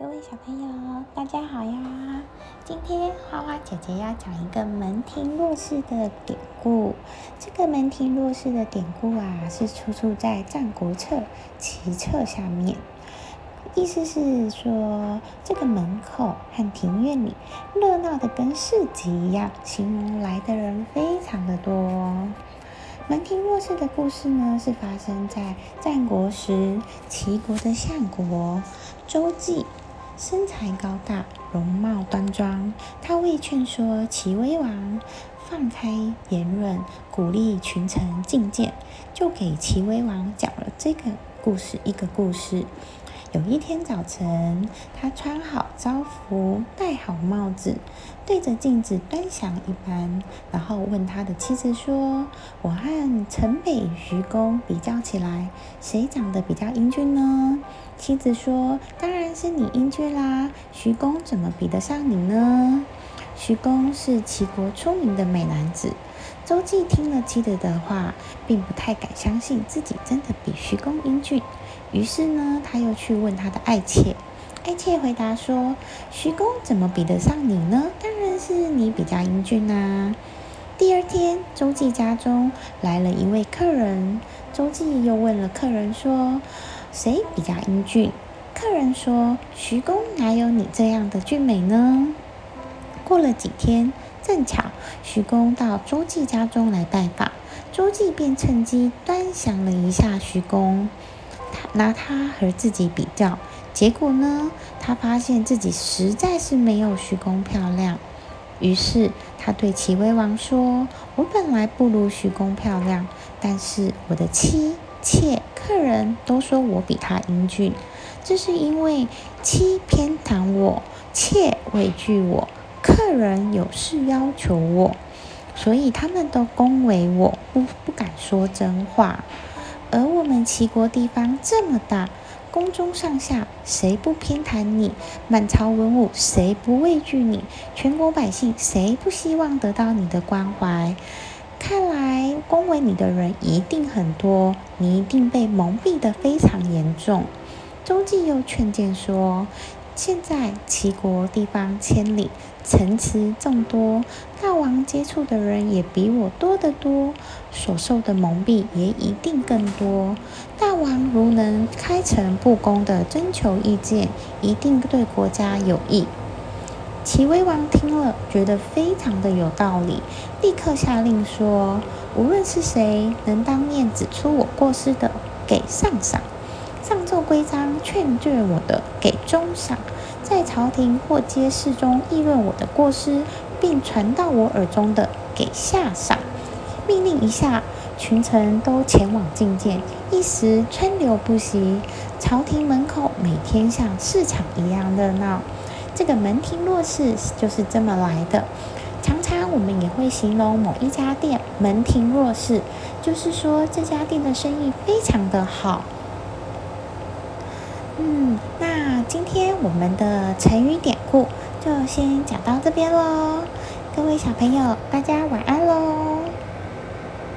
各位小朋友，大家好呀！今天花花姐姐要讲一个门庭若市的典故。这个门庭若市的典故啊，是出处在《战国策·齐策》下面。意思是说，这个门口和庭院里热闹的跟市集一样，形容来的人非常的多。门庭若市的故事呢，是发生在战国时，齐国的相国周忌。身材高大，容貌端庄。他为劝说齐威王放开言论，鼓励群臣进谏，就给齐威王讲了这个故事。一个故事。有一天早晨，他穿好朝服，戴好帽子，对着镜子端详一番，然后问他的妻子说：“我和城北徐公比较起来，谁长得比较英俊呢？”妻子说：“当然是你英俊啦，徐公怎么比得上你呢？”徐公是齐国出名的美男子。周忌听了妻子的话，并不太敢相信自己真的比徐公英俊，于是呢，他又去问他的爱妾。爱妾回答说：“徐公怎么比得上你呢？当然是你比较英俊啦。”第二天，周记家中来了一位客人，周记又问了客人说。谁比较英俊？客人说：“徐公哪有你这样的俊美呢？”过了几天，正巧徐公到周记家中来拜访，周记便趁机端详了一下徐公，拿他和自己比较，结果呢，他发现自己实在是没有徐公漂亮。于是他对齐威王说：“我本来不如徐公漂亮，但是我的妻。”妾客人都说我比他英俊，这是因为妻偏袒我，妾畏惧我，客人有事要求我，所以他们都恭维我，不不敢说真话。而我们齐国地方这么大，宫中上下谁不偏袒你？满朝文武谁不畏惧你？全国百姓谁不希望得到你的关怀？看来恭维你的人一定很多，你一定被蒙蔽得非常严重。周记又劝谏说：“现在齐国地方千里，城池众多，大王接触的人也比我多得多，所受的蒙蔽也一定更多。大王如能开诚布公的征求意见，一定对国家有益。”齐威王听了，觉得非常的有道理，立刻下令说：“无论是谁能当面指出我过失的，给上赏；上奏规章劝诫我的，给中赏；在朝廷或街市中议论我的过失，并传到我耳中的，给下赏。”命令一下，群臣都前往觐见，一时川流不息。朝廷门口每天像市场一样热闹。这个门庭若市就是这么来的。常常我们也会形容某一家店门庭若市，就是说这家店的生意非常的好。嗯，那今天我们的成语典故就先讲到这边喽。各位小朋友，大家晚安喽。